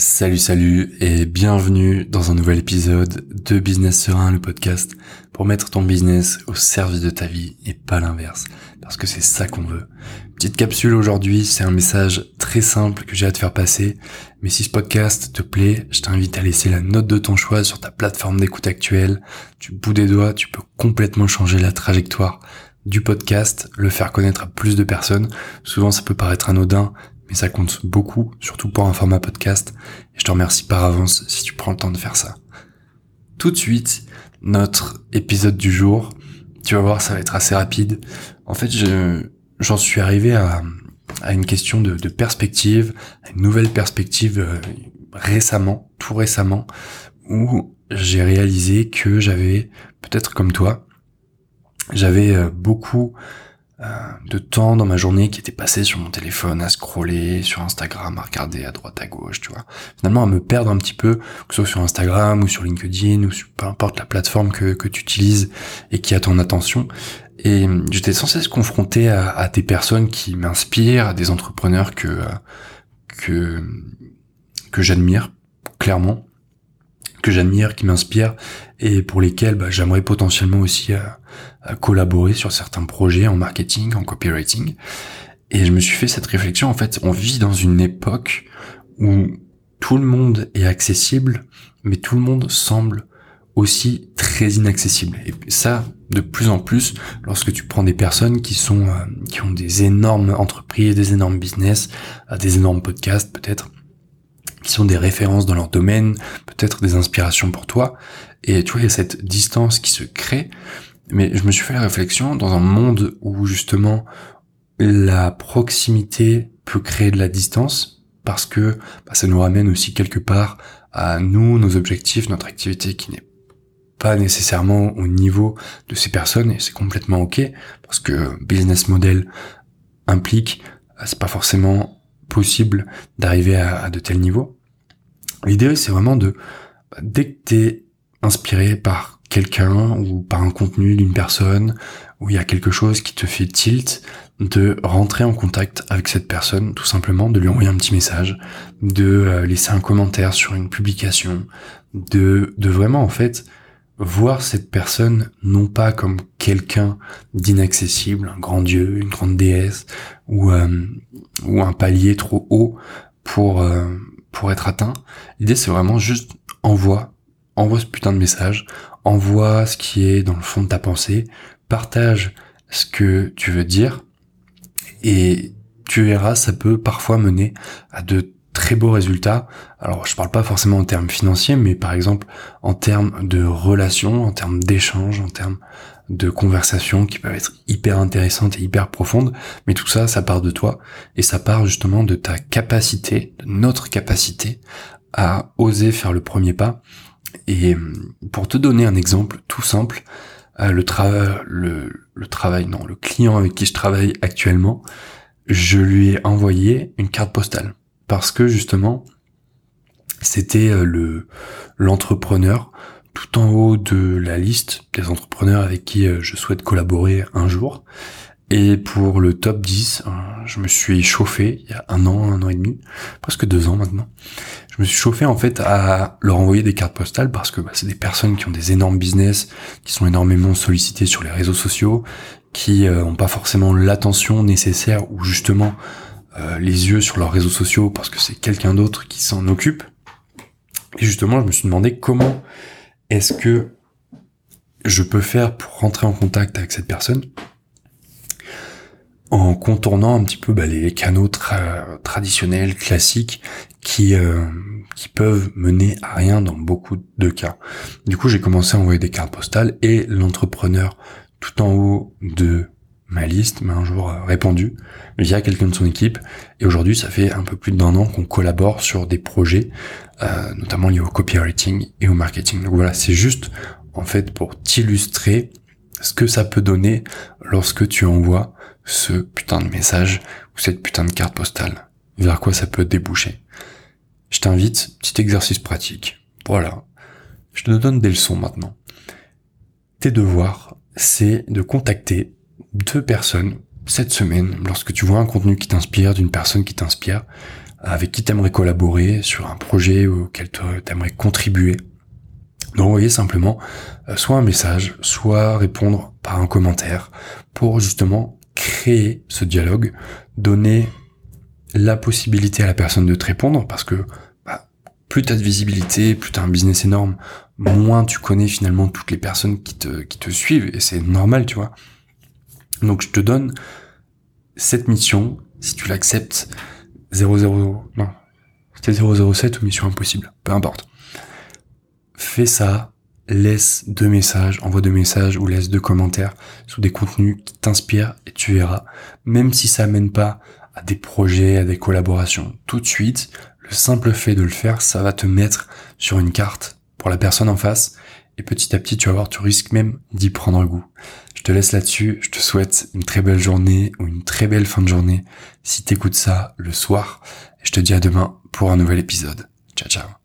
Salut salut et bienvenue dans un nouvel épisode de Business Serein, le podcast pour mettre ton business au service de ta vie et pas l'inverse, parce que c'est ça qu'on veut. Petite capsule aujourd'hui, c'est un message très simple que j'ai à te faire passer, mais si ce podcast te plaît, je t'invite à laisser la note de ton choix sur ta plateforme d'écoute actuelle. Du bout des doigts, tu peux complètement changer la trajectoire du podcast, le faire connaître à plus de personnes. Souvent ça peut paraître anodin, mais ça compte beaucoup, surtout pour un format podcast, et je te remercie par avance si tu prends le temps de faire ça. Tout de suite, notre épisode du jour, tu vas voir, ça va être assez rapide. En fait, j'en suis arrivé à, à une question de, perspective, à une nouvelle perspective euh, récemment, tout récemment, où j'ai réalisé que j'avais, peut-être comme toi, j'avais euh, beaucoup de temps dans ma journée qui était passé sur mon téléphone à scroller sur Instagram, à regarder à droite à gauche, tu vois. Finalement à me perdre un petit peu, que ce soit sur Instagram ou sur LinkedIn ou sur peu importe la plateforme que, que tu utilises et qui a ton attention. Et j'étais sans cesse confronté à, à des personnes qui m'inspirent, à des entrepreneurs que euh, que que j'admire clairement que j'admire, qui m'inspirent et pour lesquels bah, j'aimerais potentiellement aussi euh, collaborer sur certains projets en marketing, en copywriting. Et je me suis fait cette réflexion, en fait, on vit dans une époque où tout le monde est accessible, mais tout le monde semble aussi très inaccessible. Et ça, de plus en plus, lorsque tu prends des personnes qui sont, euh, qui ont des énormes entreprises, des énormes business, euh, des énormes podcasts peut-être, qui sont des références dans leur domaine, peut-être des inspirations pour toi. Et tu vois, il y a cette distance qui se crée. Mais je me suis fait la réflexion dans un monde où justement la proximité peut créer de la distance parce que bah, ça nous ramène aussi quelque part à nous, nos objectifs, notre activité qui n'est pas nécessairement au niveau de ces personnes et c'est complètement ok parce que business model implique c'est pas forcément possible d'arriver à, de tels niveaux. L'idée, c'est vraiment de, dès que t'es inspiré par quelqu'un ou par un contenu d'une personne, où il y a quelque chose qui te fait tilt, de rentrer en contact avec cette personne, tout simplement, de lui envoyer un petit message, de euh, laisser un commentaire sur une publication, de, de vraiment, en fait, voir cette personne non pas comme quelqu'un d'inaccessible, un grand dieu, une grande déesse, ou, euh, ou un palier trop haut pour, euh, pour être atteint. L'idée c'est vraiment juste envoie, envoie ce putain de message, envoie ce qui est dans le fond de ta pensée, partage ce que tu veux dire, et tu verras, ça peut parfois mener à de très beaux résultats. Alors je parle pas forcément en termes financiers, mais par exemple en termes de relations, en termes d'échanges, en termes de conversations qui peuvent être hyper intéressantes et hyper profondes. Mais tout ça, ça part de toi et ça part justement de ta capacité, de notre capacité à oser faire le premier pas. Et pour te donner un exemple tout simple, euh, le, travail, le, le travail, non, le client avec qui je travaille actuellement, je lui ai envoyé une carte postale parce que justement c'était euh, le l'entrepreneur tout en haut de la liste des entrepreneurs avec qui euh, je souhaite collaborer un jour. Et pour le top 10, euh, je me suis chauffé il y a un an, un an et demi, presque deux ans maintenant. Je me suis chauffé en fait à leur envoyer des cartes postales parce que bah, c'est des personnes qui ont des énormes business, qui sont énormément sollicitées sur les réseaux sociaux, qui n'ont pas forcément l'attention nécessaire ou justement euh, les yeux sur leurs réseaux sociaux parce que c'est quelqu'un d'autre qui s'en occupe. Et justement, je me suis demandé comment est-ce que je peux faire pour rentrer en contact avec cette personne en contournant un petit peu bah, les canaux traditionnels, classiques, qui, euh, qui peuvent mener à rien dans beaucoup de cas. Du coup, j'ai commencé à envoyer des cartes postales et l'entrepreneur tout en haut de ma liste m'a un jour euh, répondu via quelqu'un de son équipe. Et aujourd'hui ça fait un peu plus d'un an qu'on collabore sur des projets euh, notamment liés au copywriting et au marketing. Donc voilà c'est juste en fait pour t'illustrer ce que ça peut donner lorsque tu envoies ce putain de message ou cette putain de carte postale. Vers quoi ça peut déboucher. Je t'invite petit exercice pratique. Voilà. Je te donne des leçons maintenant. Tes devoirs c'est de contacter deux personnes cette semaine, lorsque tu vois un contenu qui t'inspire, d'une personne qui t'inspire, avec qui t'aimerais collaborer sur un projet auquel t'aimerais contribuer, d'envoyer simplement euh, soit un message, soit répondre par un commentaire pour justement créer ce dialogue, donner la possibilité à la personne de te répondre parce que bah, plus tu as de visibilité, plus tu as un business énorme, moins tu connais finalement toutes les personnes qui te, qui te suivent et c'est normal, tu vois. Donc je te donne cette mission, si tu l'acceptes, 00, non, c'était 007 ou mission impossible, peu importe. Fais ça, laisse deux messages, envoie deux messages ou laisse deux commentaires sous des contenus qui t'inspirent et tu verras, même si ça amène pas à des projets, à des collaborations tout de suite, le simple fait de le faire, ça va te mettre sur une carte pour la personne en face et petit à petit tu vas voir, tu risques même d'y prendre goût. Je te laisse là-dessus, je te souhaite une très belle journée ou une très belle fin de journée si t'écoutes ça le soir. Je te dis à demain pour un nouvel épisode. Ciao ciao